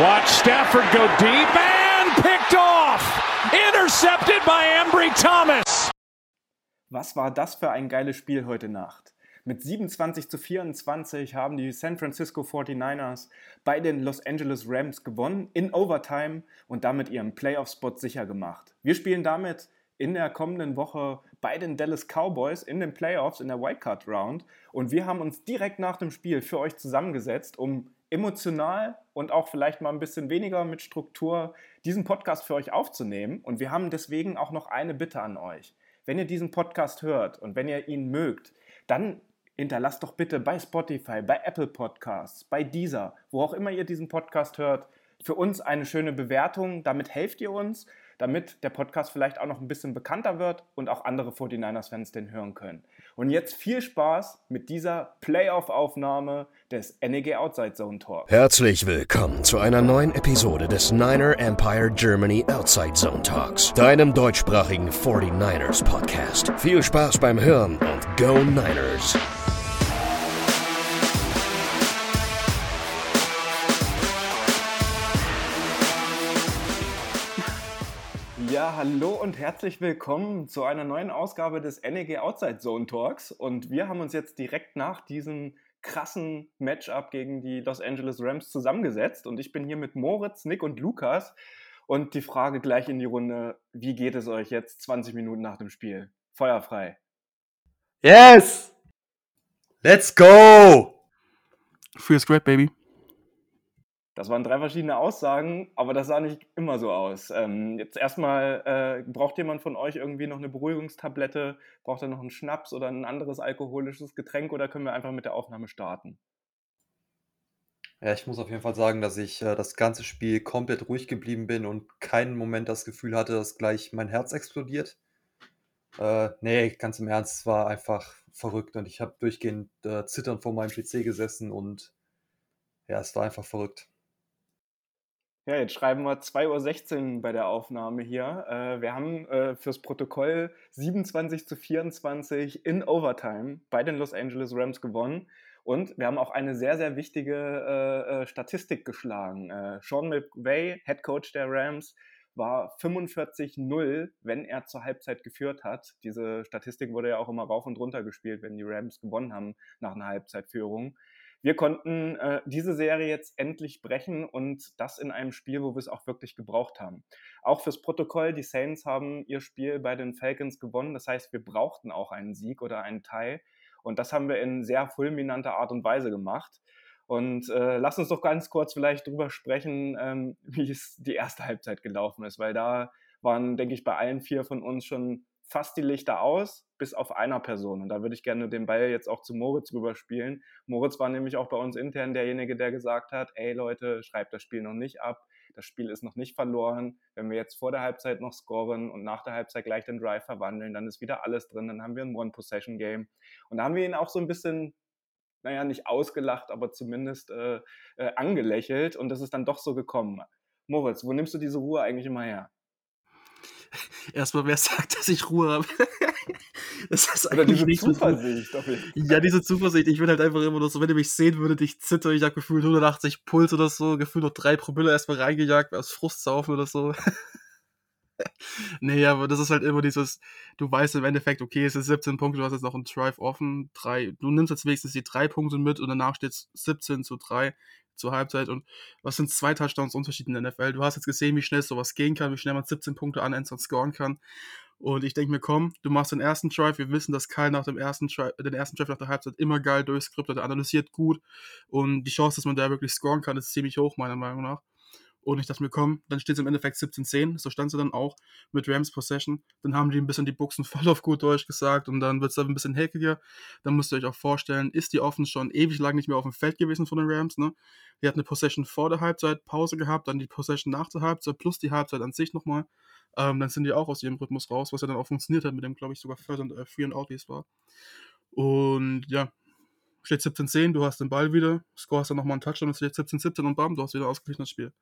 Watch Stafford go deep and picked off. Intercepted by Ambry Thomas. Was war das für ein geiles Spiel heute Nacht? Mit 27 zu 24 haben die San Francisco 49ers bei den Los Angeles Rams gewonnen in Overtime und damit ihren Playoff-Spot sicher gemacht. Wir spielen damit in der kommenden Woche bei den Dallas Cowboys in den Playoffs in der Wildcard Round und wir haben uns direkt nach dem Spiel für euch zusammengesetzt, um emotional und auch vielleicht mal ein bisschen weniger mit Struktur diesen Podcast für euch aufzunehmen. Und wir haben deswegen auch noch eine Bitte an euch. Wenn ihr diesen Podcast hört und wenn ihr ihn mögt, dann hinterlasst doch bitte bei Spotify, bei Apple Podcasts, bei Deezer, wo auch immer ihr diesen Podcast hört, für uns eine schöne Bewertung. Damit helft ihr uns damit der Podcast vielleicht auch noch ein bisschen bekannter wird und auch andere 49ers-Fans den hören können. Und jetzt viel Spaß mit dieser Playoff-Aufnahme des NEG Outside Zone Talk. Herzlich willkommen zu einer neuen Episode des Niner Empire Germany Outside Zone Talks, deinem deutschsprachigen 49ers Podcast. Viel Spaß beim Hören und Go Niners! Hallo und herzlich willkommen zu einer neuen Ausgabe des NEG Outside Zone Talks. Und wir haben uns jetzt direkt nach diesem krassen Matchup gegen die Los Angeles Rams zusammengesetzt. Und ich bin hier mit Moritz, Nick und Lukas. Und die Frage gleich in die Runde: Wie geht es euch jetzt 20 Minuten nach dem Spiel? Feuerfrei. Yes! Let's go! Feels great, baby. Das waren drei verschiedene Aussagen, aber das sah nicht immer so aus. Ähm, jetzt erstmal, äh, braucht jemand von euch irgendwie noch eine Beruhigungstablette? Braucht er noch einen Schnaps oder ein anderes alkoholisches Getränk oder können wir einfach mit der Aufnahme starten? Ja, ich muss auf jeden Fall sagen, dass ich äh, das ganze Spiel komplett ruhig geblieben bin und keinen Moment das Gefühl hatte, dass gleich mein Herz explodiert. Äh, nee, ganz im Ernst, es war einfach verrückt und ich habe durchgehend äh, zitternd vor meinem PC gesessen und ja, es war einfach verrückt. Ja, jetzt schreiben wir 2.16 Uhr bei der Aufnahme hier. Äh, wir haben äh, fürs Protokoll 27 zu 24 in Overtime bei den Los Angeles Rams gewonnen. Und wir haben auch eine sehr, sehr wichtige äh, Statistik geschlagen. Sean McVay, Head Coach der Rams, war 45-0, wenn er zur Halbzeit geführt hat. Diese Statistik wurde ja auch immer rauf und runter gespielt, wenn die Rams gewonnen haben nach einer Halbzeitführung wir konnten äh, diese Serie jetzt endlich brechen und das in einem Spiel, wo wir es auch wirklich gebraucht haben. Auch fürs Protokoll, die Saints haben ihr Spiel bei den Falcons gewonnen. Das heißt, wir brauchten auch einen Sieg oder einen Teil. Und das haben wir in sehr fulminanter Art und Weise gemacht. Und äh, lass uns doch ganz kurz vielleicht drüber sprechen, ähm, wie es die erste Halbzeit gelaufen ist, weil da waren, denke ich, bei allen vier von uns schon fast die Lichter aus, bis auf einer Person. Und da würde ich gerne den Ball jetzt auch zu Moritz rüberspielen. Moritz war nämlich auch bei uns intern derjenige, der gesagt hat, ey Leute, schreibt das Spiel noch nicht ab. Das Spiel ist noch nicht verloren. Wenn wir jetzt vor der Halbzeit noch scoren und nach der Halbzeit gleich den Drive verwandeln, dann ist wieder alles drin. Dann haben wir ein One-Possession-Game. Und da haben wir ihn auch so ein bisschen naja, nicht ausgelacht, aber zumindest äh, äh, angelächelt. Und das ist dann doch so gekommen. Moritz, wo nimmst du diese Ruhe eigentlich immer her? Erstmal, wer sagt, dass ich Ruhe habe? das ist Oder diese nicht Zuversicht. Ja, diese Zuversicht. Ich bin halt einfach immer nur so, wenn ihr mich sehen würdet, ich zitter, ich habe gefühlt 180 Puls oder so, gefühlt noch drei Promille erstmal reingejagt, aus Frustsaufen oder so. nee, aber das ist halt immer dieses, du weißt im Endeffekt, okay, es sind 17 Punkte, du hast jetzt noch einen Drive offen, drei, du nimmst jetzt wenigstens die drei Punkte mit und danach steht es 17 zu 3 zur Halbzeit und was sind zwei Touchdowns Unterschied in der NFL? Du hast jetzt gesehen, wie schnell sowas gehen kann, wie schnell man 17 Punkte an und scoren kann. Und ich denke mir, komm, du machst den ersten Drive. Wir wissen, dass Kyle nach dem ersten Drive, den ersten Drive nach der Halbzeit immer geil durchskriptet, analysiert gut. Und die Chance, dass man da wirklich scoren kann, ist ziemlich hoch, meiner Meinung nach. Und ich dachte mir, komm, dann steht es im Endeffekt 17-10. So stand sie dann auch mit Rams Possession. Dann haben die ein bisschen die Buchsen voll auf gut Deutsch gesagt und dann wird es ein bisschen heckiger. Dann müsst ihr euch auch vorstellen, ist die Offense schon ewig lang nicht mehr auf dem Feld gewesen von den Rams. Ne? Die hat eine Possession vor der Halbzeit, Pause gehabt, dann die Possession nach der Halbzeit plus die Halbzeit an sich nochmal. Ähm, dann sind die auch aus ihrem Rhythmus raus, was ja dann auch funktioniert hat mit dem, glaube ich, sogar Third und äh, Free and Out, wie es war. Und ja, steht 17-10, du hast den Ball wieder, scorest dann nochmal einen Touchdown, und steht 17-17 und bam, du hast wieder ausgeglichenes Spiel.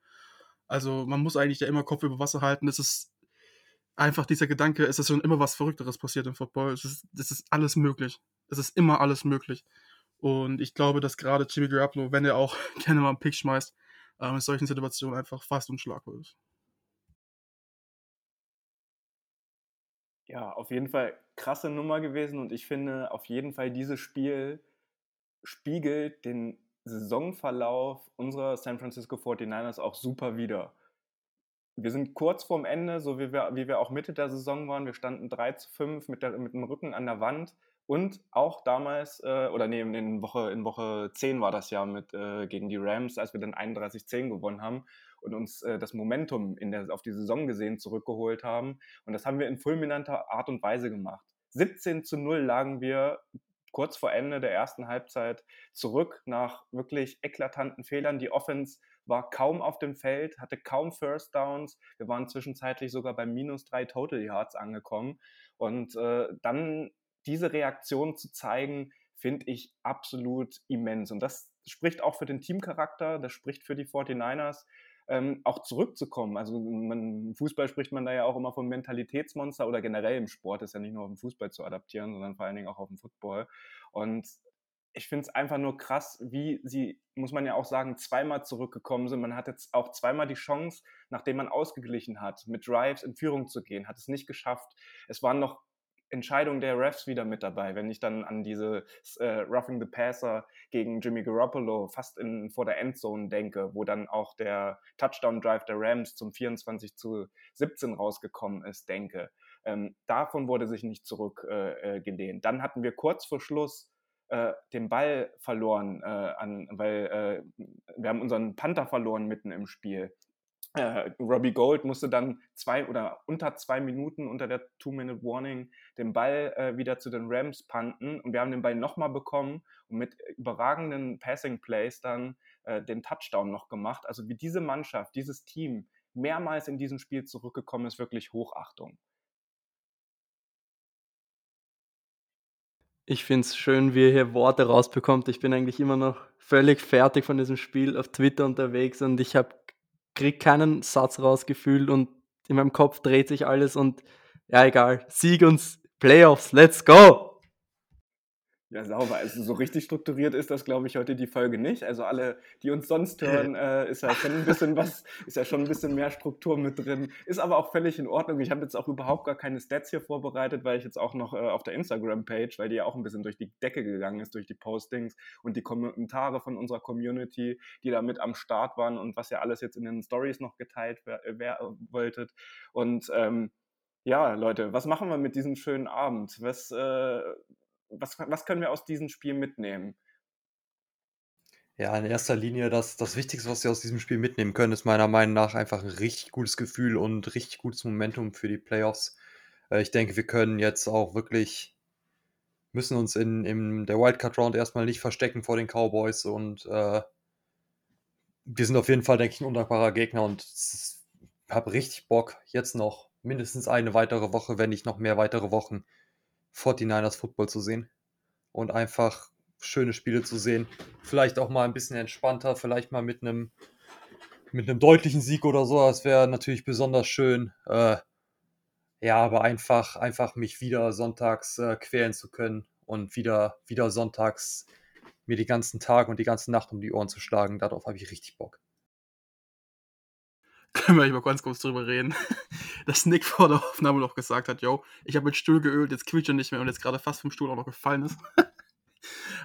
Also man muss eigentlich ja immer Kopf über Wasser halten. Es ist einfach dieser Gedanke, es ist schon immer was Verrückteres passiert im Football. Es ist, es ist alles möglich. Es ist immer alles möglich. Und ich glaube, dass gerade Jimmy Garoppolo, wenn er auch gerne mal einen Pick schmeißt, ähm, in solchen Situationen einfach fast unschlagbar ist. Ja, auf jeden Fall krasse Nummer gewesen und ich finde auf jeden Fall dieses Spiel spiegelt den Saisonverlauf unserer San Francisco 49ers auch super wider. Wir sind kurz vorm Ende, so wie wir, wie wir auch Mitte der Saison waren. Wir standen 3 zu 5 mit, der, mit dem Rücken an der Wand. Und auch damals, äh, oder nee, in Woche, in Woche 10 war das ja mit, äh, gegen die Rams, als wir dann 31-10 gewonnen haben und uns äh, das Momentum in der, auf die Saison gesehen zurückgeholt haben. Und das haben wir in fulminanter Art und Weise gemacht. 17 zu 0 lagen wir kurz vor Ende der ersten Halbzeit zurück nach wirklich eklatanten Fehlern. Die Offense war kaum auf dem Feld, hatte kaum First Downs. Wir waren zwischenzeitlich sogar bei minus drei Total Yards angekommen. Und äh, dann diese Reaktion zu zeigen, finde ich absolut immens. Und das spricht auch für den Teamcharakter, das spricht für die 49ers, ähm, auch zurückzukommen. Also man, im Fußball spricht man da ja auch immer von Mentalitätsmonster oder generell im Sport ist ja nicht nur auf den Fußball zu adaptieren, sondern vor allen Dingen auch auf den Football. Und ich finde es einfach nur krass, wie sie, muss man ja auch sagen, zweimal zurückgekommen sind. Man hat jetzt auch zweimal die Chance, nachdem man ausgeglichen hat, mit Drives in Führung zu gehen, hat es nicht geschafft. Es waren noch Entscheidung der Refs wieder mit dabei. Wenn ich dann an diese äh, Roughing the Passer gegen Jimmy Garoppolo fast in, vor der Endzone denke, wo dann auch der Touchdown-Drive der Rams zum 24 zu 17 rausgekommen ist, denke. Ähm, davon wurde sich nicht zurückgelehnt. Äh, äh dann hatten wir kurz vor Schluss äh, den Ball verloren, äh, an, weil äh, wir haben unseren Panther verloren mitten im Spiel äh, Robbie Gold musste dann zwei oder unter zwei Minuten unter der Two-Minute-Warning den Ball äh, wieder zu den Rams panten und wir haben den Ball nochmal bekommen und mit überragenden Passing-Plays dann äh, den Touchdown noch gemacht. Also wie diese Mannschaft, dieses Team mehrmals in diesem Spiel zurückgekommen ist, wirklich Hochachtung. Ich finde es schön, wie ihr hier Worte rausbekommt. Ich bin eigentlich immer noch völlig fertig von diesem Spiel auf Twitter unterwegs und ich habe kriege keinen Satz rausgefühlt und in meinem Kopf dreht sich alles und ja, egal. Sieg uns Playoffs, let's go! Ja, sauber. Also so richtig strukturiert ist das, glaube ich, heute die Folge nicht. Also alle, die uns sonst hören, äh, ist ja schon ein bisschen was, ist ja schon ein bisschen mehr Struktur mit drin. Ist aber auch völlig in Ordnung. Ich habe jetzt auch überhaupt gar keine Stats hier vorbereitet, weil ich jetzt auch noch äh, auf der Instagram-Page, weil die ja auch ein bisschen durch die Decke gegangen ist, durch die Postings und die Kommentare von unserer Community, die da mit am Start waren und was ja alles jetzt in den Stories noch geteilt wer, wer wolltet. Und ähm, ja, Leute, was machen wir mit diesem schönen Abend? Was, äh, was, was können wir aus diesem Spiel mitnehmen? Ja, in erster Linie das, das Wichtigste, was wir aus diesem Spiel mitnehmen können, ist meiner Meinung nach einfach ein richtig gutes Gefühl und richtig gutes Momentum für die Playoffs. Äh, ich denke, wir können jetzt auch wirklich, müssen uns in, in der Wildcard-Round erstmal nicht verstecken vor den Cowboys und äh, wir sind auf jeden Fall, denke ich, ein undankbarer Gegner und habe richtig Bock, jetzt noch mindestens eine weitere Woche, wenn nicht noch mehr weitere Wochen 49ers Football zu sehen und einfach schöne Spiele zu sehen. Vielleicht auch mal ein bisschen entspannter, vielleicht mal mit einem mit einem deutlichen Sieg oder so. Das wäre natürlich besonders schön. Äh, ja, aber einfach, einfach mich wieder sonntags äh, quälen zu können und wieder, wieder sonntags mir die ganzen Tag und die ganze Nacht um die Ohren zu schlagen. Darauf habe ich richtig Bock können wir mal ganz kurz drüber reden, dass Nick vor der Aufnahme noch gesagt hat, yo, ich habe mit Stuhl geölt, jetzt quietscht er nicht mehr und jetzt gerade fast vom Stuhl auch noch gefallen ist.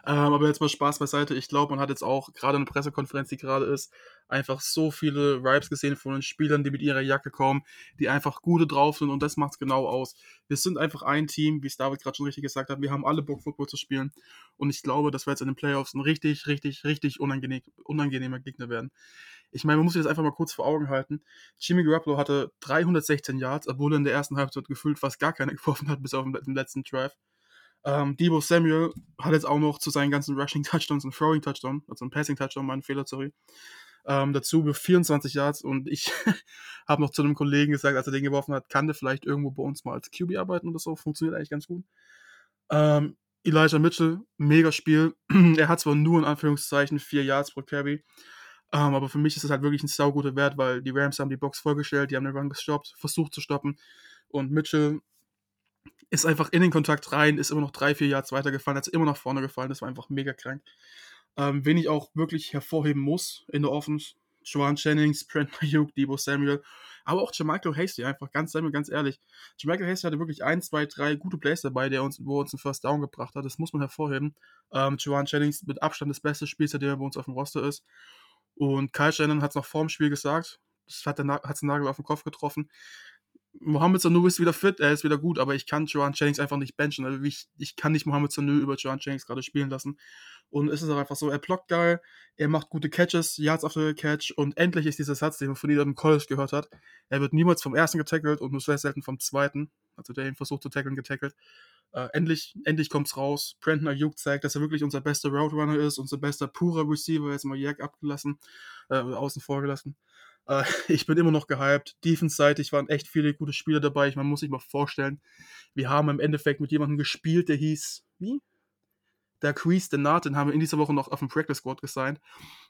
ähm, aber jetzt mal Spaß beiseite. Ich glaube, man hat jetzt auch gerade eine Pressekonferenz, die gerade ist, einfach so viele Vibes gesehen von den Spielern, die mit ihrer Jacke kommen, die einfach gute drauf sind und das macht es genau aus. Wir sind einfach ein Team, wie es David gerade schon richtig gesagt hat. Wir haben alle Bock, Football zu spielen und ich glaube, dass wir jetzt in den Playoffs ein richtig, richtig, richtig unangenehm, unangenehmer Gegner werden. Ich meine, man muss sich das einfach mal kurz vor Augen halten. Jimmy Garoppolo hatte 316 Yards, obwohl er in der ersten Halbzeit gefühlt fast gar keine geworfen hat, bis auf den letzten Drive. Ähm, Debo Samuel hat jetzt auch noch zu seinen ganzen Rushing Touchdowns und Throwing Touchdown, also ein Passing Touchdown, mein Fehler, sorry. Ähm, dazu über 24 Yards und ich habe noch zu einem Kollegen gesagt, als er den geworfen hat, kann der vielleicht irgendwo bei uns mal als QB arbeiten oder so. Funktioniert eigentlich ganz gut. Ähm, Elijah Mitchell, mega Spiel. er hat zwar nur in Anführungszeichen 4 Yards pro Carry, ähm, aber für mich ist es halt wirklich ein sauguter Wert, weil die Rams haben die Box vorgestellt, die haben den Run gestoppt, versucht zu stoppen. Und Mitchell ist einfach in den Kontakt rein, ist immer noch drei, vier Yards weitergefallen, hat immer nach vorne gefallen. Das war einfach mega krank. Ähm, wen ich auch wirklich hervorheben muss in der Offense, Joan Jennings, Brent Ayuk, Debo Samuel, aber auch Jermichael Hasty einfach, ganz, ganz ehrlich. Jermichael Hasty hatte wirklich ein, zwei, drei gute Plays dabei, der uns, wo er uns einen First Down gebracht hat. Das muss man hervorheben. Ähm, Joan Jennings mit Abstand das beste Spieler, der bei uns auf dem Roster ist. Und Kyle Shannon hat es noch vor dem Spiel gesagt. Das hat den Nagel auf den Kopf getroffen. Mohamed Sanu ist wieder fit, er ist wieder gut, aber ich kann Joan Jennings einfach nicht benchen. Also ich, ich kann nicht Mohamed Sanu über Joan Jennings gerade spielen lassen. Und es ist auch einfach so, er blockt geil, er macht gute Catches, Yards after Catch und endlich ist dieser Satz, den man von ihm im College gehört hat. Er wird niemals vom ersten getackelt und nur sehr selten vom zweiten. Also der ihn versucht zu tackeln, getackelt. Äh, endlich, endlich kommt's raus. Brandon Ayuk zeigt, dass er wirklich unser bester Route Runner ist, unser bester purer Receiver, jetzt mal Jack abgelassen, äh, außen vor gelassen. Äh, ich bin immer noch gehypt. Defense-seitig waren echt viele gute Spieler dabei. Ich, man muss sich mal vorstellen, wir haben im Endeffekt mit jemandem gespielt, der hieß, wie? Der Crease, der Naht, den haben wir in dieser Woche noch auf dem Practice Squad gesigned.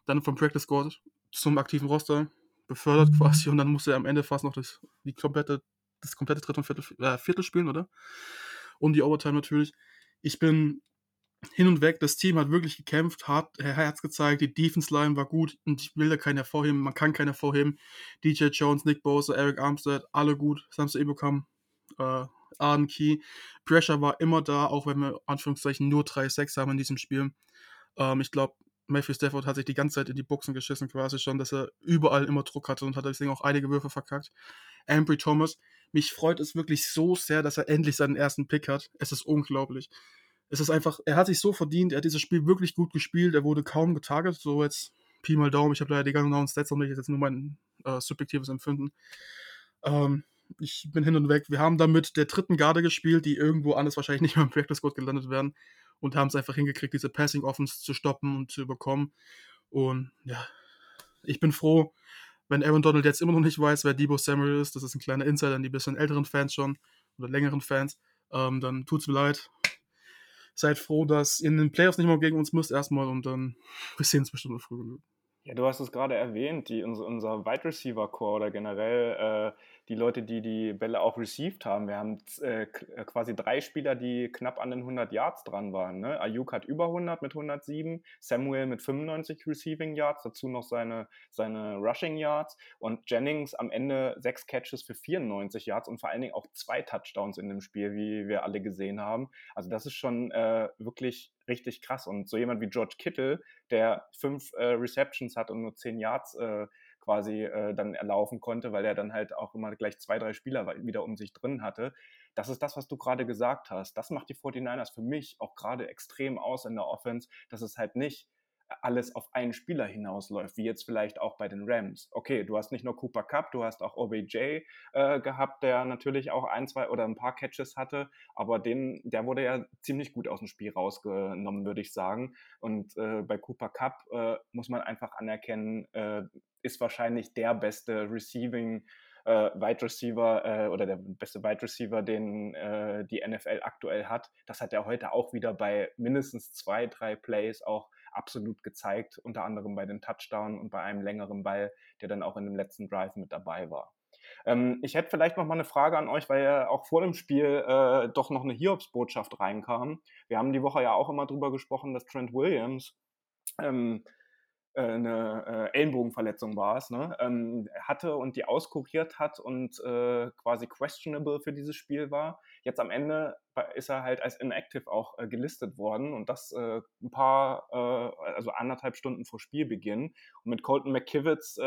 Dann vom Practice Squad zum aktiven Roster befördert quasi und dann musste er am Ende fast noch das, die komplette, das komplette dritte und Viertel, äh, Viertel spielen, oder? Und die Overtime natürlich. Ich bin hin und weg. Das Team hat wirklich gekämpft, hat Herz gezeigt, die Defense-Line war gut und ich will da keinen hervorheben, man kann keinen hervorheben. DJ Jones, Nick Bosa, Eric Armstead, alle gut, haben sie eh. Äh, Arden Key. Pressure war immer da, auch wenn wir Anführungszeichen nur 3-6 haben in diesem Spiel. Ähm, ich glaube, Matthew Stafford hat sich die ganze Zeit in die Boxen geschissen, quasi schon, dass er überall immer Druck hatte und hat deswegen auch einige Würfe verkackt. Ambry Thomas, mich freut es wirklich so sehr, dass er endlich seinen ersten Pick hat. Es ist unglaublich. Es ist einfach, er hat sich so verdient, er hat dieses Spiel wirklich gut gespielt, er wurde kaum getarget, so jetzt Pi mal Daumen, ich habe leider die genauen Stats noch nicht, jetzt nur mein äh, subjektives Empfinden. Ähm, ich bin hin und weg. Wir haben damit der dritten Garde gespielt, die irgendwo anders wahrscheinlich nicht mehr im Practice Squad gelandet werden und haben es einfach hingekriegt, diese Passing Offense zu stoppen und zu überkommen. Und ja, ich bin froh, wenn Aaron Donald jetzt immer noch nicht weiß, wer Debo Samuel ist. Das ist ein kleiner Insider an die bisschen älteren Fans schon oder längeren Fans. Ähm, dann tut's mir leid. Seid froh, dass ihr in den Playoffs nicht mehr gegen uns müsst erstmal und dann wir sehen uns bestimmt früh genug. Ja, du hast es gerade erwähnt, die, unser, unser Wide Receiver Core oder generell äh, die Leute, die die Bälle auch received haben. Wir haben äh, äh, quasi drei Spieler, die knapp an den 100 Yards dran waren. Ne? Ayuk hat über 100 mit 107, Samuel mit 95 Receiving Yards, dazu noch seine, seine Rushing Yards und Jennings am Ende sechs Catches für 94 Yards und vor allen Dingen auch zwei Touchdowns in dem Spiel, wie wir alle gesehen haben. Also das ist schon äh, wirklich richtig krass. Und so jemand wie George Kittle, der fünf äh, Receptions hat und nur zehn Yards äh, quasi äh, dann erlaufen konnte, weil er dann halt auch immer gleich zwei, drei Spieler wieder um sich drin hatte. Das ist das, was du gerade gesagt hast. Das macht die 49ers für mich auch gerade extrem aus in der Offense, dass es halt nicht alles auf einen Spieler hinausläuft, wie jetzt vielleicht auch bei den Rams. Okay, du hast nicht nur Cooper Cup, du hast auch OBJ äh, gehabt, der natürlich auch ein, zwei oder ein paar Catches hatte, aber den, der wurde ja ziemlich gut aus dem Spiel rausgenommen, würde ich sagen. Und äh, bei Cooper Cup äh, muss man einfach anerkennen, äh, ist wahrscheinlich der beste Receiving äh, Wide Receiver äh, oder der beste Wide Receiver, den äh, die NFL aktuell hat. Das hat er heute auch wieder bei mindestens zwei, drei Plays auch absolut gezeigt, unter anderem bei den Touchdown und bei einem längeren Ball, der dann auch in dem letzten Drive mit dabei war. Ähm, ich hätte vielleicht noch mal eine Frage an euch, weil ja auch vor dem Spiel äh, doch noch eine Hiobsbotschaft reinkam. Wir haben die Woche ja auch immer drüber gesprochen, dass Trent Williams ähm, äh, eine äh, Ellenbogenverletzung war es, ne? ähm, hatte und die auskuriert hat und äh, quasi questionable für dieses Spiel war. Jetzt am Ende ist er halt als inactive auch äh, gelistet worden und das äh, ein paar, äh, also anderthalb Stunden vor Spielbeginn. Und mit Colton McKivitz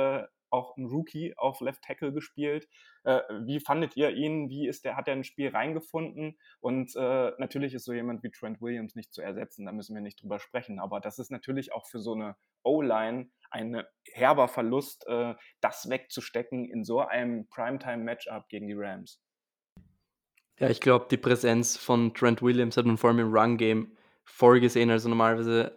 auch ein Rookie auf Left Tackle gespielt. Äh, wie fandet ihr ihn? Wie ist der, hat er ins Spiel reingefunden? Und äh, natürlich ist so jemand wie Trent Williams nicht zu ersetzen, da müssen wir nicht drüber sprechen. Aber das ist natürlich auch für so eine O-Line ein herber Verlust, äh, das wegzustecken in so einem Primetime-Matchup gegen die Rams. Ja, ich glaube, die Präsenz von Trent Williams hat man vor allem im Run-Game voll gesehen. Also normalerweise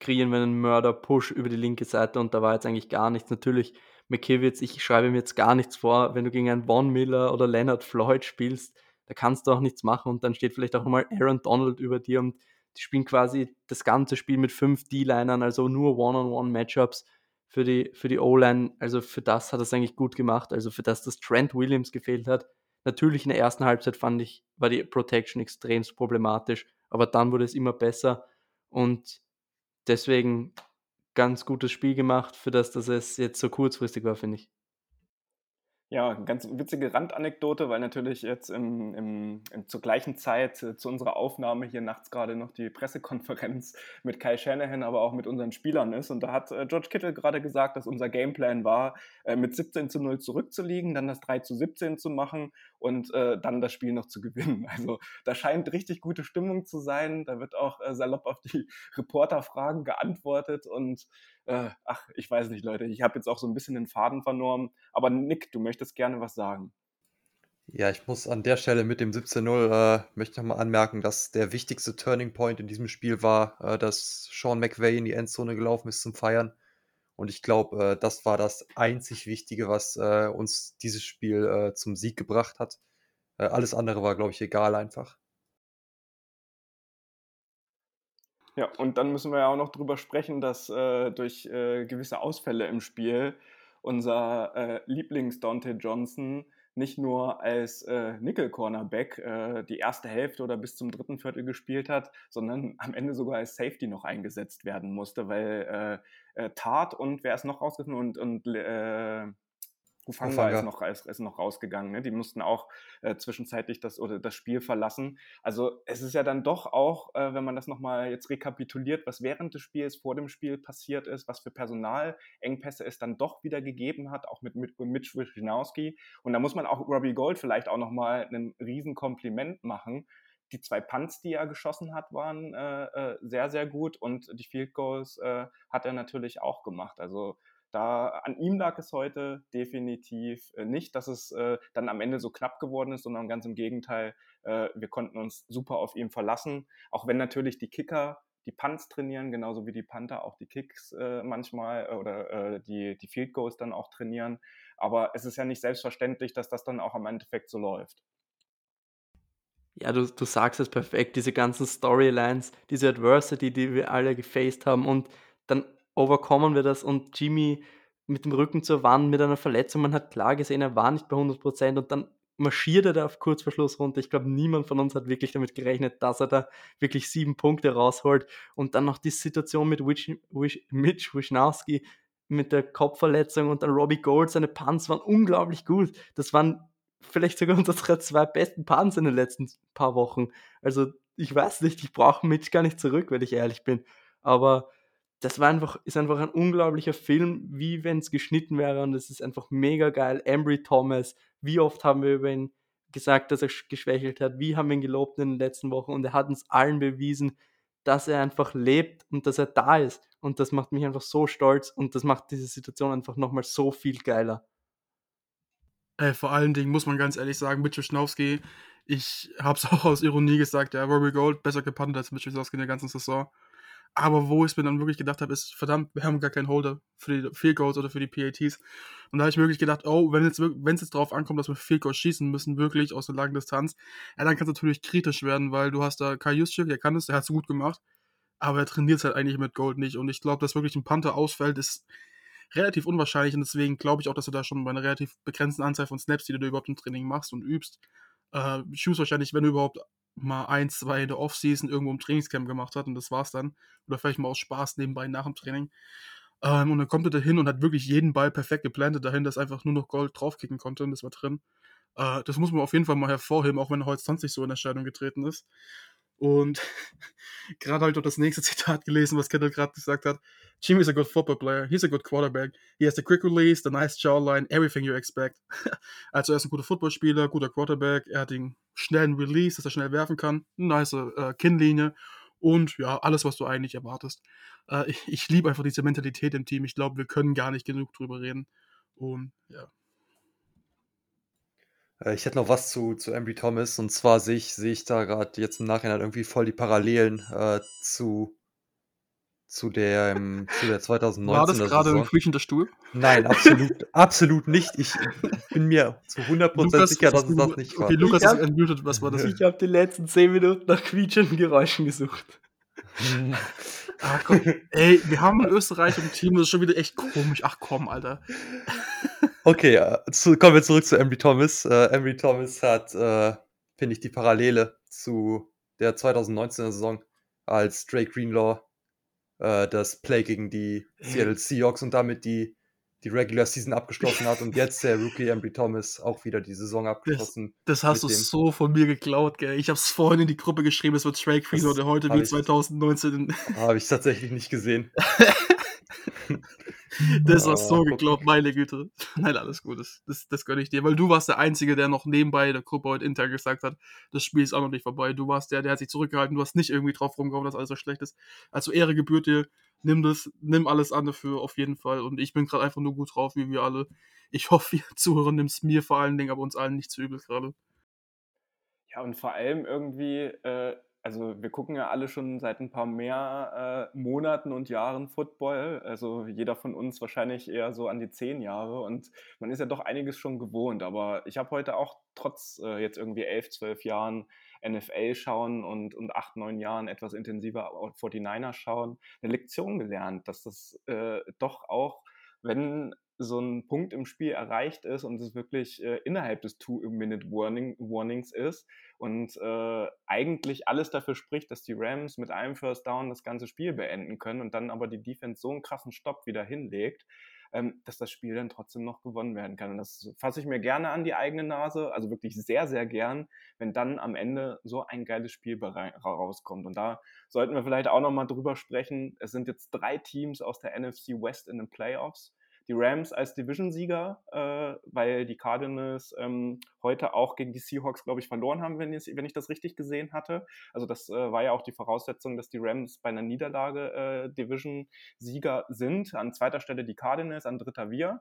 kriegen wir einen Mörder-Push über die linke Seite und da war jetzt eigentlich gar nichts. Natürlich McKivitz, ich schreibe mir jetzt gar nichts vor, wenn du gegen einen Von Miller oder Leonard Floyd spielst, da kannst du auch nichts machen und dann steht vielleicht auch nochmal Aaron Donald über dir und die spielen quasi das ganze Spiel mit fünf D-Linern, also nur One-on-One-Matchups für die, für die O-Line. Also für das hat er es eigentlich gut gemacht. Also für das, dass Trent Williams gefehlt hat. Natürlich in der ersten Halbzeit fand ich, war die Protection extremst problematisch, aber dann wurde es immer besser und deswegen ganz gutes Spiel gemacht, für das, dass es jetzt so kurzfristig war, finde ich. Ja, ganz witzige Randanekdote, weil natürlich jetzt im, im, im, zur gleichen Zeit äh, zu unserer Aufnahme hier nachts gerade noch die Pressekonferenz mit Kai Shanahan, aber auch mit unseren Spielern ist. Und da hat äh, George Kittle gerade gesagt, dass unser Gameplan war, äh, mit 17 zu 0 zurückzuliegen, dann das 3 zu 17 zu machen und äh, dann das Spiel noch zu gewinnen. Also da scheint richtig gute Stimmung zu sein. Da wird auch äh, salopp auf die Reporterfragen geantwortet und äh, ach, ich weiß nicht, Leute, ich habe jetzt auch so ein bisschen den Faden verloren. Aber Nick, du möchtest gerne was sagen. Ja, ich muss an der Stelle mit dem 17-0 äh, möchte nochmal anmerken, dass der wichtigste Turning Point in diesem Spiel war, äh, dass Sean McVay in die Endzone gelaufen ist zum Feiern. Und ich glaube, äh, das war das einzig Wichtige, was äh, uns dieses Spiel äh, zum Sieg gebracht hat. Äh, alles andere war, glaube ich, egal einfach. Ja, und dann müssen wir ja auch noch drüber sprechen, dass äh, durch äh, gewisse Ausfälle im Spiel unser äh, Lieblings Dante Johnson nicht nur als äh, Nickel-Cornerback äh, die erste Hälfte oder bis zum dritten Viertel gespielt hat, sondern am Ende sogar als Safety noch eingesetzt werden musste, weil äh, äh Tat und wer ist noch rausgefunden und, und äh, Hufanga ist noch, ist, ist noch rausgegangen. Ne? Die mussten auch äh, zwischenzeitlich das, oder das Spiel verlassen. Also es ist ja dann doch auch, äh, wenn man das nochmal jetzt rekapituliert, was während des Spiels, vor dem Spiel passiert ist, was für Personalengpässe es dann doch wieder gegeben hat, auch mit, mit Mitch Wischnowski. Und da muss man auch Robbie Gold vielleicht auch nochmal ein Riesenkompliment machen. Die zwei Punts, die er geschossen hat, waren äh, äh, sehr, sehr gut und die Field Goals äh, hat er natürlich auch gemacht. Also da an ihm lag es heute definitiv äh, nicht, dass es äh, dann am Ende so knapp geworden ist, sondern ganz im Gegenteil, äh, wir konnten uns super auf ihn verlassen. Auch wenn natürlich die Kicker die Punts trainieren, genauso wie die Panther auch die Kicks äh, manchmal äh, oder äh, die, die Field Goals dann auch trainieren. Aber es ist ja nicht selbstverständlich, dass das dann auch am Endeffekt so läuft. Ja, du, du sagst es perfekt, diese ganzen Storylines, diese Adversity, die wir alle gefaced haben und dann overkommen wir das und Jimmy mit dem Rücken zur Wand mit einer Verletzung, man hat klar gesehen, er war nicht bei 100% und dann marschiert er da auf Kurzverschluss runter. Ich glaube, niemand von uns hat wirklich damit gerechnet, dass er da wirklich sieben Punkte rausholt. Und dann noch die Situation mit Wish, Wish, Mitch Wisnowski mit der Kopfverletzung und dann Robbie Gold, seine Punts waren unglaublich gut. Das waren vielleicht sogar unsere zwei besten Punts in den letzten paar Wochen. Also ich weiß nicht, ich brauche Mitch gar nicht zurück, wenn ich ehrlich bin. Aber das war einfach, ist einfach ein unglaublicher Film, wie wenn es geschnitten wäre und es ist einfach mega geil. Embry Thomas, wie oft haben wir über ihn gesagt, dass er geschwächelt hat, wie haben wir ihn gelobt in den letzten Wochen und er hat uns allen bewiesen, dass er einfach lebt und dass er da ist und das macht mich einfach so stolz und das macht diese Situation einfach nochmal so viel geiler. Ey, vor allen Dingen muss man ganz ehrlich sagen, Mitch Wischnowski, ich hab's auch aus Ironie gesagt, ja, Robbie Gold besser gepannt als Mitch Wischnowski in der ganzen Saison. Aber wo ich mir dann wirklich gedacht habe, ist, verdammt, wir haben gar keinen Holder für die Field Goals oder für die PATs. Und da habe ich wirklich gedacht, oh, wenn es jetzt, jetzt darauf ankommt, dass wir Field Goals schießen müssen, wirklich aus einer langen Distanz, ja, dann kann es natürlich kritisch werden, weil du hast da Kai Juszczyk, der kann es, der hat es gut gemacht, aber er trainiert es halt eigentlich mit Gold nicht. Und ich glaube, dass wirklich ein Panther ausfällt, ist relativ unwahrscheinlich und deswegen glaube ich auch, dass du da schon bei einer relativ begrenzten Anzahl von Snaps, die du überhaupt im Training machst und übst, äh, wahrscheinlich, wenn du überhaupt mal ein, zwei in der Offseason irgendwo im Trainingscamp gemacht hat und das war's dann. Oder vielleicht mal aus Spaß nebenbei nach dem Training. Ähm, und dann kommt er da hin und hat wirklich jeden Ball perfekt geplantet dahin, dass einfach nur noch Gold draufkicken konnte und das war drin. Äh, das muss man auf jeden Fall mal hervorheben, auch wenn er heute sonst nicht so in Erscheinung getreten ist. Und gerade habe ich noch das nächste Zitat gelesen, was Kendall gerade gesagt hat. Jimmy is a good football player. He's a good quarterback. He has the quick release, the nice jawline, everything you expect. also er ist ein guter Footballspieler, guter Quarterback. Er hat den schnellen Release, dass er schnell werfen kann. Eine nice äh, Kinnlinie. Und ja, alles, was du eigentlich erwartest. Äh, ich, ich liebe einfach diese Mentalität im Team. Ich glaube, wir können gar nicht genug drüber reden. Und ja, äh, ich hätte noch was zu, zu Embry Thomas und zwar sehe ich, sehe ich da gerade jetzt im Nachhinein irgendwie voll die Parallelen äh, zu, zu, der, ähm, zu der 2019. War das gerade ein quietschender Stuhl? Nein, absolut, absolut nicht. Ich bin mir zu 100% sicher, dass es das nicht war. Okay, Lukas ist entmutet, was war das? Ich habe die letzten 10 Minuten nach quietschenden Geräuschen gesucht. Ach komm, ey, wir haben einen Österreicher im Team, das ist schon wieder echt komisch. Ach komm, Alter. Okay, zu, kommen wir zurück zu Embry Thomas. Äh, Embry Thomas hat, äh, finde ich, die Parallele zu der 2019er Saison, als Drake Greenlaw äh, das Play gegen die Seattle Seahawks und damit die, die Regular Season abgeschlossen hat und jetzt der Rookie Ambry Thomas auch wieder die Saison abgeschlossen. Das hast du so von mir geklaut, gell? Ich hab's vorhin in die Gruppe geschrieben, es wird Drake Das oder heute wie ich- 2019. Habe ich tatsächlich nicht gesehen. Das war Aber so gucken. geglaubt, meine Güte. Nein, alles gut, das, das, das gönne ich dir, weil du warst der Einzige, der noch nebenbei der Gruppe heute intern gesagt hat, das Spiel ist auch noch nicht vorbei. Du warst der, der hat sich zurückgehalten, du hast nicht irgendwie drauf rumgehauen, dass alles so schlecht ist. Also Ehre gebührt dir, nimm das, nimm alles an dafür, auf jeden Fall. Und ich bin gerade einfach nur gut drauf, wie wir alle. Ich hoffe, ihr Zuhörer nimmt es mir vor allen Dingen, aber uns allen nicht zu übel gerade. Ja, und vor allem irgendwie, äh, also wir gucken ja alle schon seit ein paar mehr äh, Monaten und Jahren Football. Also jeder von uns wahrscheinlich eher so an die zehn Jahre. Und man ist ja doch einiges schon gewohnt. Aber ich habe heute auch trotz äh, jetzt irgendwie elf, zwölf Jahren NFL schauen und, und acht, neun Jahren etwas intensiver 49er schauen, eine Lektion gelernt, dass das äh, doch auch, wenn so ein Punkt im Spiel erreicht ist und es wirklich äh, innerhalb des Two-Minute-Warnings ist und äh, eigentlich alles dafür spricht, dass die Rams mit einem First Down das ganze Spiel beenden können und dann aber die Defense so einen krassen Stopp wieder hinlegt, ähm, dass das Spiel dann trotzdem noch gewonnen werden kann. Und das fasse ich mir gerne an die eigene Nase, also wirklich sehr, sehr gern, wenn dann am Ende so ein geiles Spiel rauskommt. Und da sollten wir vielleicht auch nochmal drüber sprechen. Es sind jetzt drei Teams aus der NFC West in den Playoffs die Rams als Division-Sieger, äh, weil die Cardinals ähm, heute auch gegen die Seahawks, glaube ich, verloren haben, wenn ich, wenn ich das richtig gesehen hatte. Also das äh, war ja auch die Voraussetzung, dass die Rams bei einer Niederlage äh, Division-Sieger sind. An zweiter Stelle die Cardinals, an dritter wir.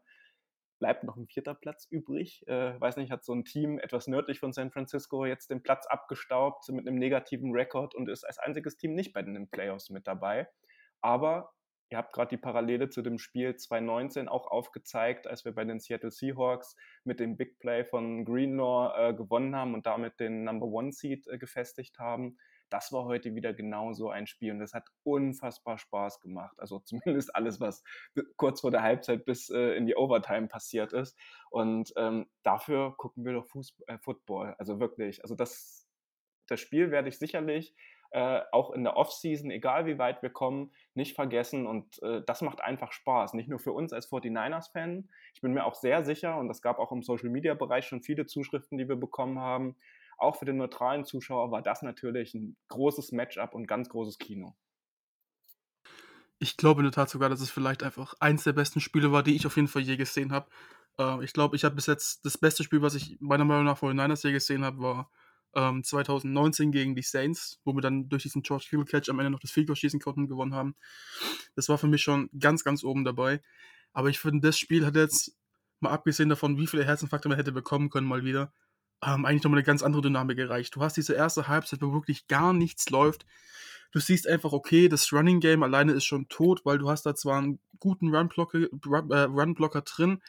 Bleibt noch ein vierter Platz übrig. Äh, weiß nicht, hat so ein Team etwas nördlich von San Francisco jetzt den Platz abgestaubt mit einem negativen Rekord und ist als einziges Team nicht bei den Playoffs mit dabei. Aber Ihr habt gerade die Parallele zu dem Spiel 2019 auch aufgezeigt, als wir bei den Seattle Seahawks mit dem Big Play von Greenlaw äh, gewonnen haben und damit den Number One Seed äh, gefestigt haben. Das war heute wieder genau so ein Spiel und das hat unfassbar Spaß gemacht. Also zumindest alles, was kurz vor der Halbzeit bis äh, in die Overtime passiert ist. Und ähm, dafür gucken wir doch Fuß äh, Football. Also wirklich. Also das, das Spiel werde ich sicherlich äh, auch in der Offseason, egal wie weit wir kommen, nicht vergessen. Und äh, das macht einfach Spaß. Nicht nur für uns als 49ers-Fan. Ich bin mir auch sehr sicher, und es gab auch im Social-Media-Bereich schon viele Zuschriften, die wir bekommen haben. Auch für den neutralen Zuschauer war das natürlich ein großes Matchup und ganz großes Kino. Ich glaube in der Tat sogar, dass es vielleicht einfach eins der besten Spiele war, die ich auf jeden Fall je gesehen habe. Äh, ich glaube, ich habe bis jetzt das beste Spiel, was ich meiner Meinung nach vor den Niners je gesehen habe, war ähm, 2019 gegen die Saints, wo wir dann durch diesen George Kittle Catch am Ende noch das Field Goal schießen konnten und gewonnen haben. Das war für mich schon ganz, ganz oben dabei. Aber ich finde, das Spiel hat jetzt, mal abgesehen davon, wie viele Herzinfarkte man hätte bekommen können, mal wieder, ähm, eigentlich nochmal eine ganz andere Dynamik erreicht. Du hast diese erste Halbzeit, wo wirklich gar nichts läuft. Du siehst einfach, okay, das Running Game alleine ist schon tot, weil du hast da zwar einen guten Run-Blocker Run, äh, Run drin,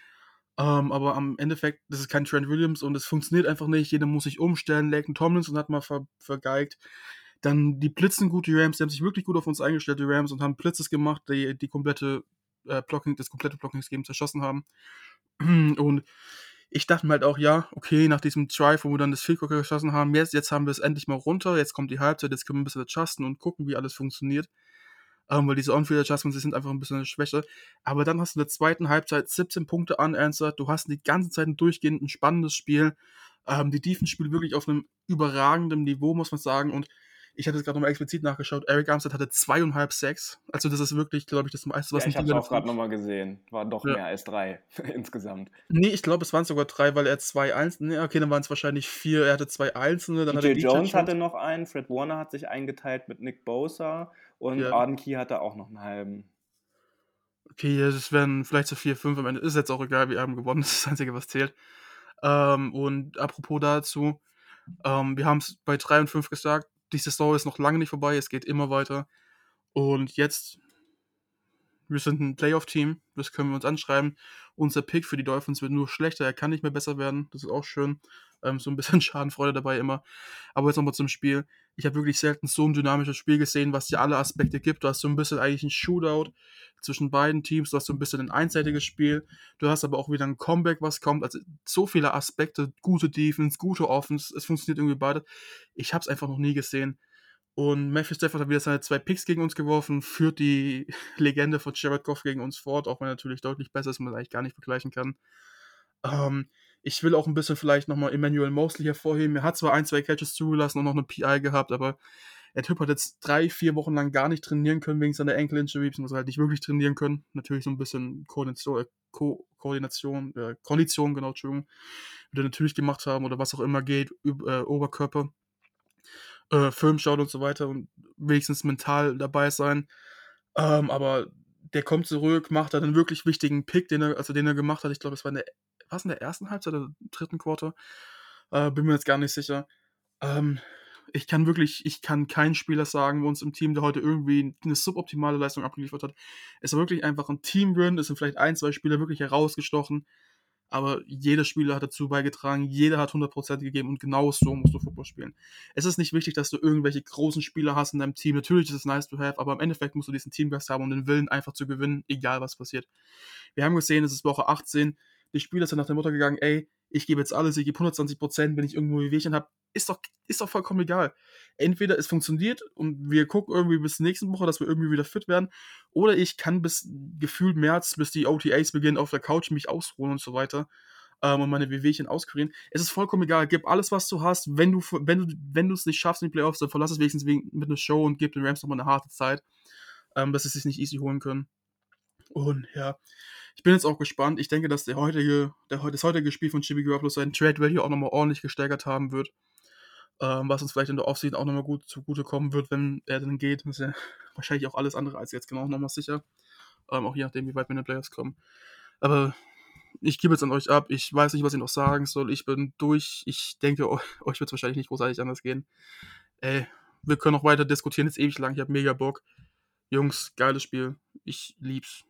ähm, aber am Endeffekt, das ist kein Trent Williams und es funktioniert einfach nicht. Jeder muss sich umstellen. Laken Tomlinson hat mal ver vergeigt. Dann die blitzen gut, die Rams, die haben sich wirklich gut auf uns eingestellt, die Rams, und haben Blitzes gemacht, die die komplette äh, Blocking, das komplette Blocking-Scheme zerschossen haben. Und ich dachte mir halt auch, ja, okay, nach diesem Drive, wo wir dann das Field geschossen haben, jetzt, jetzt haben wir es endlich mal runter, jetzt kommt die Halbzeit, jetzt können wir ein bisschen adjusten und gucken, wie alles funktioniert. Ähm, weil diese On-Field-Adjustments, die sind einfach ein bisschen schwächer. Aber dann hast du in der zweiten Halbzeit 17 Punkte unanswered, du hast die ganze Zeit ein durchgehend ein spannendes Spiel. Ähm, die Defense spielt wirklich auf einem überragenden Niveau, muss man sagen, und ich hatte es gerade nochmal explizit nachgeschaut. Eric Armstead hatte zweieinhalb Sacks. Also, das ist wirklich, glaube ich, das meiste, was ja, ich habe auch gerade nochmal gesehen. War doch Ja. mehr als drei insgesamt. Nee, ich glaube, es waren sogar drei, weil er zwei einzelne. Nee, okay, dann waren es wahrscheinlich vier. Er hatte zwei einzelne. Dann DJ hatte DJ Jones hatte noch einen, Fred Warner hat sich eingeteilt mit Nick Bosa und Ja. Arden Key hatte auch noch einen halben. Okay, das wären vielleicht so vier, fünf am Ende. Ist jetzt auch egal, wir haben gewonnen. Das ist das Einzige, was zählt. Ähm, und apropos dazu, ähm, wir haben es bei 3 und 5 gesagt, die Saison ist noch lange nicht vorbei, es geht immer weiter. Und jetzt, wir sind ein Playoff-Team, das können wir uns anschreiben. Unser Pick für die Dolphins wird nur schlechter, er kann nicht mehr besser werden. Das ist auch schön. Ähm, so ein bisschen Schadenfreude dabei immer. Aber jetzt nochmal zum Spiel. Ich habe wirklich selten so ein dynamisches Spiel gesehen, was dir alle Aspekte gibt. Du hast so ein bisschen eigentlich ein Shootout zwischen beiden Teams. Du hast so ein bisschen ein einseitiges Spiel. Du hast aber auch wieder ein Comeback, was kommt. Also so viele Aspekte. Gute Defense, gute Offense. Es funktioniert irgendwie beide. Ich habe es einfach noch nie gesehen. Und Matthew Stafford hat wieder seine zwei Picks gegen uns geworfen, führt die Legende von Jared Goff gegen uns fort, auch wenn er natürlich deutlich besser ist, man eigentlich gar nicht vergleichen kann. Ähm, ich will auch ein bisschen vielleicht nochmal Emmanuel Mosley hervorheben. Er hat zwar ein, zwei Catches zugelassen und noch eine PI gehabt, aber der Typ hat jetzt drei, vier Wochen lang gar nicht trainieren können wegen seiner Ankle-Injury, beziehungsweise halt nicht wirklich trainieren können. Natürlich so ein bisschen Koordination, äh, Ko Koordination äh, Kondition, genau, Entschuldigung, wieder natürlich gemacht haben oder was auch immer geht, äh, Oberkörper, äh, Film und so weiter und wenigstens mental dabei sein. Ähm, aber der kommt zurück, macht da einen wirklich wichtigen Pick, den er, also den er gemacht hat. Ich glaube, es war in der, was in der ersten Halbzeit oder dritten Quarter. Äh, bin mir jetzt gar nicht sicher. Ähm, ich kann wirklich, ich kann keinen Spieler sagen bei uns im Team, der heute irgendwie eine suboptimale Leistung abgeliefert hat. Es war wirklich einfach ein Team-Win. Es sind vielleicht ein, zwei Spieler wirklich herausgestochen. Aber jeder Spieler hat dazu beigetragen, jeder hat 100% gegeben und genau so musst du Football spielen. Es ist nicht wichtig, dass du irgendwelche großen Spieler hast in deinem Team. Natürlich ist es nice to have, aber im Endeffekt musst du diesen Teamgeist haben und den Willen einfach zu gewinnen, egal was passiert. Wir haben gesehen, es ist Woche 18. Die Spieler sind nach der Mutter gegangen, ey, ich gebe jetzt alles, ich gebe 120 Prozent, wenn ich irgendwo Wehwehchen habe, ist doch, ist doch vollkommen egal. Entweder es funktioniert und wir gucken irgendwie bis nächste Woche, dass wir irgendwie wieder fit werden, oder ich kann bis gefühlt März, bis die OTAs beginnen, auf der Couch mich ausruhen und so weiter ähm, und meine Wehwehchen auskurieren. Es ist vollkommen egal, gib alles, was du hast. Wenn du wenn du wenn es nicht schaffst in die Playoffs, dann verlass es wenigstens wegen, mit einer Show und gib den Rams nochmal eine harte Zeit, ähm, dass sie es sich nicht easy holen können. Und ja, ich bin jetzt auch gespannt. Ich denke, dass der heutige, der, das heutige Spiel von Jimmy Garoppolo seinen Trade Value auch nochmal ordentlich gesteigert haben wird. Ähm, was uns vielleicht in der Offseason auch nochmal gut zugutekommen wird, wenn er dann geht. Das ist ja wahrscheinlich auch alles andere als jetzt genau nochmal sicher. Ähm, auch je nachdem, wie weit wir in den Playoffs kommen. Aber ich gebe jetzt an euch ab. Ich weiß nicht, was ich noch sagen soll. Ich bin durch. Ich denke, euch wird es wahrscheinlich nicht großartig anders gehen. Ey, wir können noch weiter diskutieren, jetzt ewig lang. Ich habe mega Bock. Jungs, geiles Spiel. Ich lieb's.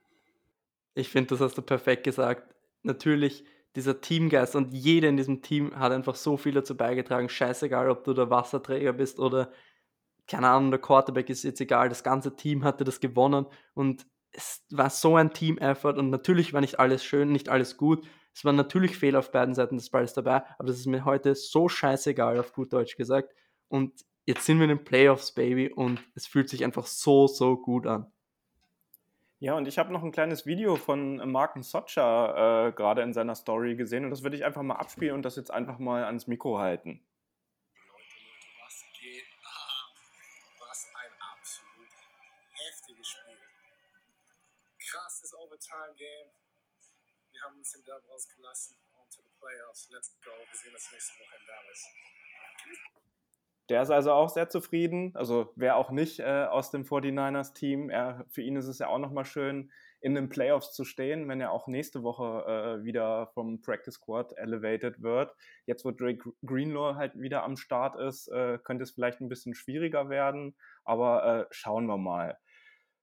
Ich finde, das hast du perfekt gesagt. Natürlich, dieser Teamgeist und jeder in diesem Team hat einfach so viel dazu beigetragen. Scheißegal, ob du der Wasserträger bist oder, keine Ahnung, der Quarterback ist jetzt egal. Das ganze Team hatte das gewonnen und es war so ein Team-Effort und natürlich war nicht alles schön, nicht alles gut. Es waren natürlich Fehler auf beiden Seiten des Balls dabei, aber das ist mir heute so scheißegal, auf gut Deutsch gesagt. Und jetzt sind wir in den Playoffs, Baby, und es fühlt sich einfach so, so gut an. Ja, und ich habe noch ein kleines Video von Marken Socha äh, gerade in seiner Story gesehen und das würde ich einfach mal abspielen und das jetzt einfach mal ans Mikro halten. Was geht ab? Was ein absolut heftiges Spiel. Krasses Overtime-Game. Wir haben uns den Dub rausgelassen. On to the Playoffs. Let's go. Wir sehen uns nächste Woche in Dallas. Der ist also auch sehr zufrieden. Also wer auch nicht äh, aus dem 49ers-Team, für ihn ist es ja auch nochmal schön, in den Playoffs zu stehen, wenn er auch nächste Woche äh, wieder vom Practice Squad elevated wird. Jetzt, wo Drake Greenlaw halt wieder am Start ist, äh, könnte es vielleicht ein bisschen schwieriger werden, aber äh, schauen wir mal.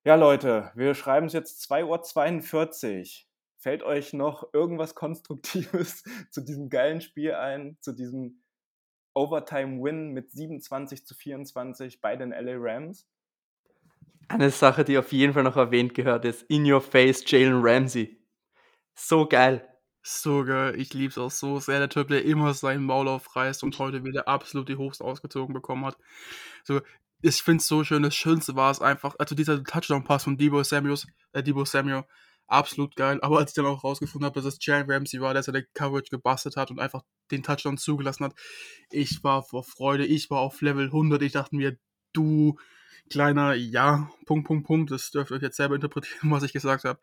Ja, Leute, wir schreiben es jetzt 2.42 Uhr. Fällt euch noch irgendwas Konstruktives zu diesem geilen Spiel ein, zu diesem Overtime-Win mit 27 zu 24 bei den LA Rams. Eine Sache, die auf jeden Fall noch erwähnt gehört, ist In Your Face Jalen Ramsey. So geil. So geil. Ich liebe es auch so sehr. Der Typ, der immer seinen Maul aufreißt und heute wieder absolut die Hochs ausgezogen bekommen hat. So, ich finde es so schön. Das Schönste war es einfach, also dieser Touchdown-Pass von Debo Samuel, äh, Debo Samuel, absolut geil. Aber als ich dann auch rausgefunden habe, dass es Jalen Ramsey war, der seine Coverage gebastelt hat und einfach den Touchdown zugelassen hat, ich war vor Freude, ich war auf Level 100. Ich dachte mir, du kleiner, ja, Punkt, Punkt, Punkt, das dürft ihr euch jetzt selber interpretieren, was ich gesagt habe.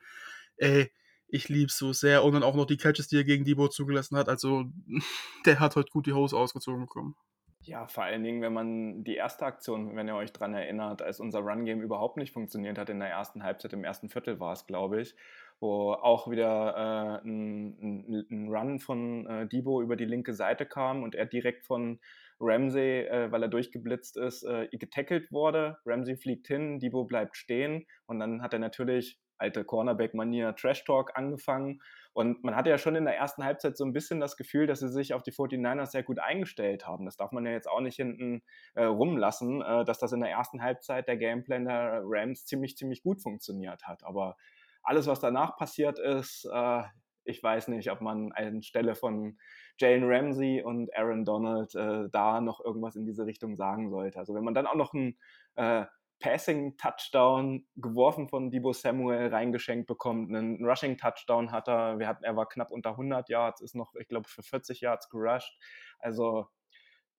Ey, ich lieb's so sehr. Und dann auch noch die Catches, die er gegen Debo zugelassen hat. Also, der hat heute gut die Hose ausgezogen bekommen. Ja, vor allen Dingen, wenn man die erste Aktion, wenn ihr euch daran erinnert, als unser Run-Game überhaupt nicht funktioniert hat in der ersten Halbzeit, im ersten Viertel war es, glaube ich, wo auch wieder äh, ein, ein, Run von äh, Debo über die linke Seite kam und er direkt von Ramsey, äh, weil er durchgeblitzt ist, äh, getackelt wurde. Ramsey fliegt hin, Debo bleibt stehen und dann hat er natürlich alte Cornerback-Manier Trash Talk angefangen und man hatte ja schon in der ersten Halbzeit so ein bisschen das Gefühl, dass sie sich auf die 49ers sehr gut eingestellt haben. Das darf man ja jetzt auch nicht hinten äh, rumlassen, äh, dass das in der ersten Halbzeit der Gameplan der Rams ziemlich, ziemlich gut funktioniert hat. Aber alles, was danach passiert ist, äh, ich weiß nicht, ob man anstelle von Jalen Ramsey und Aaron Donald äh, da noch irgendwas in diese Richtung sagen sollte. Also wenn man dann auch noch einen äh, Passing-Touchdown geworfen von Debo Samuel reingeschenkt bekommt, einen Rushing-Touchdown hat er, wir hatten, er war knapp unter 100 Yards, ist noch, ich glaube, für 40 Yards gerusht. Also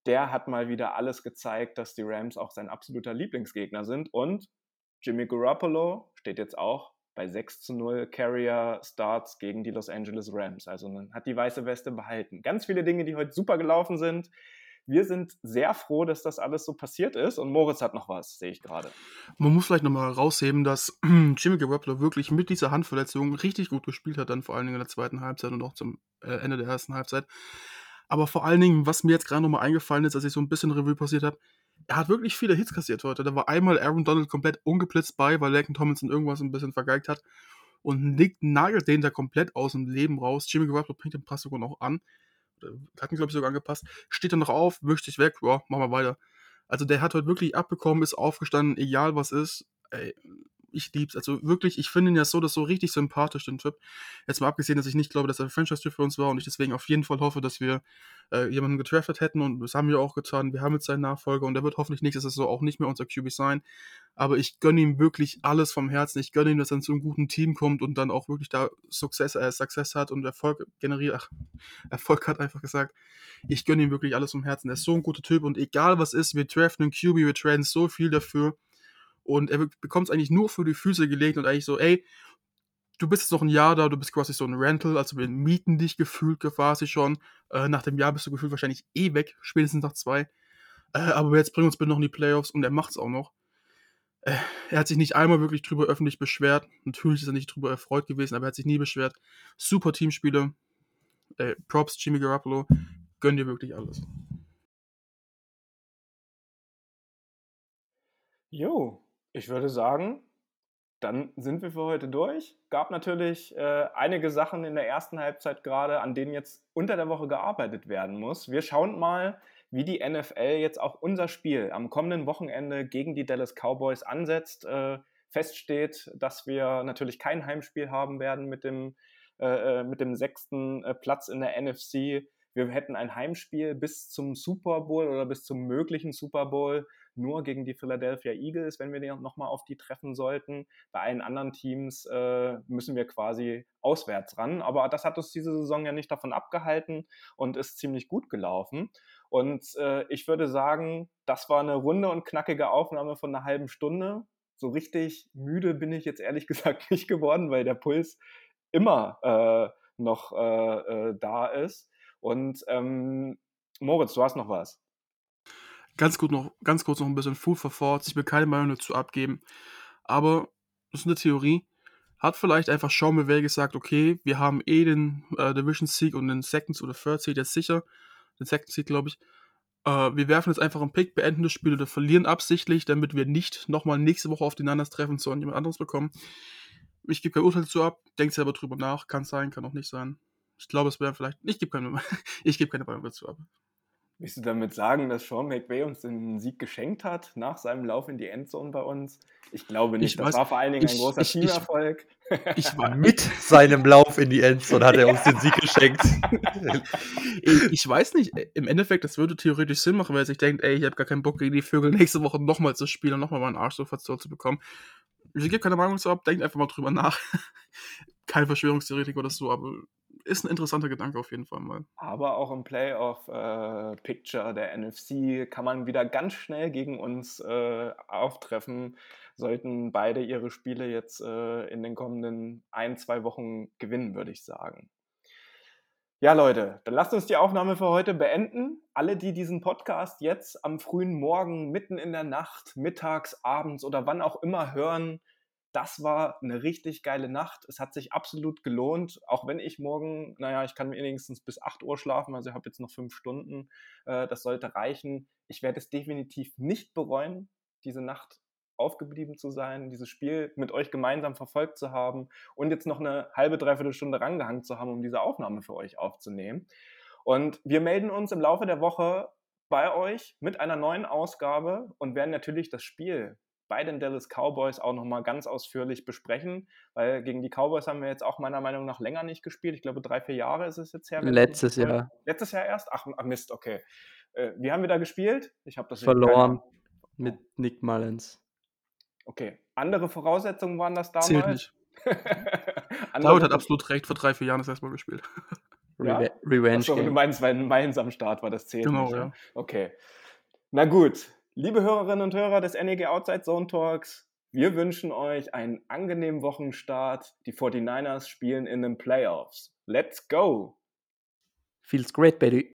der hat mal wieder alles gezeigt, dass die Rams auch sein absoluter Lieblingsgegner sind. Und Jimmy Garoppolo steht jetzt auch bei 6 zu 0 Carrier Starts gegen die Los Angeles Rams. Also man hat die weiße Weste behalten. Ganz viele Dinge, die heute super gelaufen sind. Wir sind sehr froh, dass das alles so passiert ist. Und Moritz hat noch was, sehe ich gerade. Man muss vielleicht nochmal rausheben, dass Jimmy Garoppolo wirklich mit dieser Handverletzung richtig gut gespielt hat, dann vor allen Dingen in der zweiten Halbzeit und auch zum äh, Ende der ersten Halbzeit. Aber vor allen Dingen, was mir jetzt gerade nochmal eingefallen ist, als ich so ein bisschen Revue passiert habe, er hat wirklich viele Hits kassiert heute. Da war einmal Aaron Donald komplett ungeblitzt bei, weil Laken Tomlinson irgendwas ein bisschen vergeigt hat. Und Nick nagelt den da komplett aus dem Leben raus. Jimmy Garoppolo bringt den Pass sogar noch an. Hat ihn, glaube ich, sogar angepasst. Steht dann noch auf, wischt sich weg. Ja, machen wir weiter. Also der hat heute wirklich abbekommen, ist aufgestanden, egal was ist. Ey, ich lieb's. Also wirklich, ich finde ihn ja so, das so richtig sympathisch, den Typ. Jetzt mal abgesehen, dass ich nicht glaube, dass er ein Franchise-Typ für uns war und ich deswegen auf jeden Fall hoffe, dass wir äh, jemanden getraftet hätten und das haben wir auch getan. Wir haben jetzt seinen Nachfolger und der wird hoffentlich nächstes Jahr auch nicht mehr unser QB sein. Aber ich gönne ihm wirklich alles vom Herzen. Ich gönne ihm, dass er zu einem guten Team kommt und dann auch wirklich da Success, äh, Success hat und Erfolg generiert. Ach, Erfolg hat einfach gesagt. Ich gönne ihm wirklich alles vom Herzen. Er ist so ein guter Typ und egal was ist, wir draften einen QB, wir traden so viel dafür und er bekommt es eigentlich nur für die Füße gelegt und eigentlich so, ey, du bist jetzt noch ein Jahr da, du bist quasi so ein Rental, also wir mieten dich gefühlt quasi schon. Äh, nach dem Jahr bist du gefühlt wahrscheinlich eh weg, spätestens nach zwei. Äh, aber jetzt bring uns bitte noch in die Playoffs und er macht es auch noch. Äh, er hat sich nicht einmal wirklich drüber öffentlich beschwert. Natürlich ist er nicht drüber erfreut gewesen, aber er hat sich nie beschwert. Super Teamspiele. Äh, Props, Jimmy Garoppolo. Gönn dir wirklich alles. Jo, ich würde sagen, dann sind wir für heute durch. Gab natürlich äh, einige Sachen in der ersten Halbzeit gerade, an denen jetzt unter der Woche gearbeitet werden muss. Wir schauen mal, wie die NFL jetzt auch unser Spiel am kommenden Wochenende gegen die Dallas Cowboys ansetzt. Äh, feststeht, dass wir natürlich kein Heimspiel haben werden mit dem, äh, äh mit dem sechsten äh, Platz in der NFC. Wir hätten ein Heimspiel bis zum Super Bowl oder bis zum möglichen Super Bowl nur gegen die Philadelphia Eagles, wenn wir nochmal auf die treffen sollten. Bei allen anderen Teams äh, müssen wir quasi auswärts ran. Aber das hat uns diese Saison ja nicht davon abgehalten und ist ziemlich gut gelaufen. Und äh, ich würde sagen, das war eine runde und knackige Aufnahme von einer halben Stunde. So richtig müde bin ich jetzt ehrlich gesagt nicht geworden, weil der Puls immer äh, noch äh, äh, da ist. Und ähm, Moritz, du hast noch was. Ganz, gut noch, ganz kurz noch ein bisschen Food for Thoughts. Ich will keine Meinung dazu abgeben. Aber das ist eine Theorie. Hat vielleicht einfach Sean McVay gesagt, okay, wir haben eh den äh, Division Seek und den Second oder Third Seed jetzt sicher. Den Second Seed, glaube ich. Äh, wir werfen jetzt einfach einen Pick, beenden das Spiel oder verlieren absichtlich, damit wir nicht nochmal nächste Woche auf die Niners treffen, sondern jemand anderes bekommen. Ich gebe kein Urteil dazu ab, denkt selber drüber nach, kann sein, kann auch nicht sein. Ich glaube, es wäre vielleicht. Ich gebe keine, ich gebe keine Meinung dazu ab. Willst du damit sagen, dass Sean McVay uns den Sieg geschenkt hat nach seinem Lauf in die Endzone bei uns? Ich glaube nicht. Ich das weiß, war vor allen Dingen ein großer ich, Teamerfolg. Ich, ich, war mit seinem Lauf in die Endzone hat er uns den Sieg geschenkt. ich, weiß nicht. Im Endeffekt, das würde theoretisch Sinn machen, weil er sich denkt, ey, ich habe gar keinen Bock gegen die Vögel nächste Woche nochmal zu spielen und nochmal meinen Arsch so verzollt zu bekommen. Ich gebe keine Meinung dazu ab, denkt einfach mal drüber nach. Kein Verschwörungstheoretiker oder so, aber ist ein interessanter Gedanke auf jeden Fall mal. Aber auch im Playoff-Picture äh, der NFC kann man wieder ganz schnell gegen uns äh, auftreffen, sollten beide ihre Spiele jetzt äh, in den kommenden ein, zwei Wochen gewinnen, würde ich sagen. Ja, Leute, dann lasst uns die Aufnahme für heute beenden. Alle, die diesen Podcast jetzt am frühen Morgen, mitten in der Nacht, mittags, abends oder wann auch immer hören, das war eine richtig geile Nacht. Es hat sich absolut gelohnt, auch wenn ich morgen, naja, ich kann wenigstens bis 8 Uhr schlafen, also ich habe jetzt noch fünf Stunden. Äh, das sollte reichen. Ich werde es definitiv nicht bereuen, diese Nacht aufgeblieben zu sein, dieses Spiel mit euch gemeinsam verfolgt zu haben und jetzt noch eine halbe, dreiviertel Stunde rangehangen zu haben, um diese Aufnahme für euch aufzunehmen. Und wir melden uns im Laufe der Woche bei euch mit einer neuen Ausgabe und werden natürlich das Spiel bei den Dallas Cowboys auch nochmal ganz ausführlich besprechen, weil gegen die Cowboys haben wir jetzt auch meiner Meinung nach länger nicht gespielt. Ich glaube, drei, vier Jahre ist es jetzt her. Letztes Jahr Letztes Jahr erst? Ach, Mist, okay. Äh, wie haben wir da gespielt? Ich habe das verloren keine- mit Nick Mullins. Okay. Andere Voraussetzungen waren das damals? Zählt nicht. David hat absolut recht, vor drei, vier Jahren das erstmal gespielt. Ja? Reve Revenge Achso, du Game. meinst, weil Mainz am Start war, das zählt Genau, nicht. ja. Okay. Na gut, liebe Hörerinnen und Hörer des NEG Outside Zone Talks, wir wünschen euch einen angenehmen Wochenstart. Die 49ers spielen in den Playoffs. Let's go! Feels great, baby.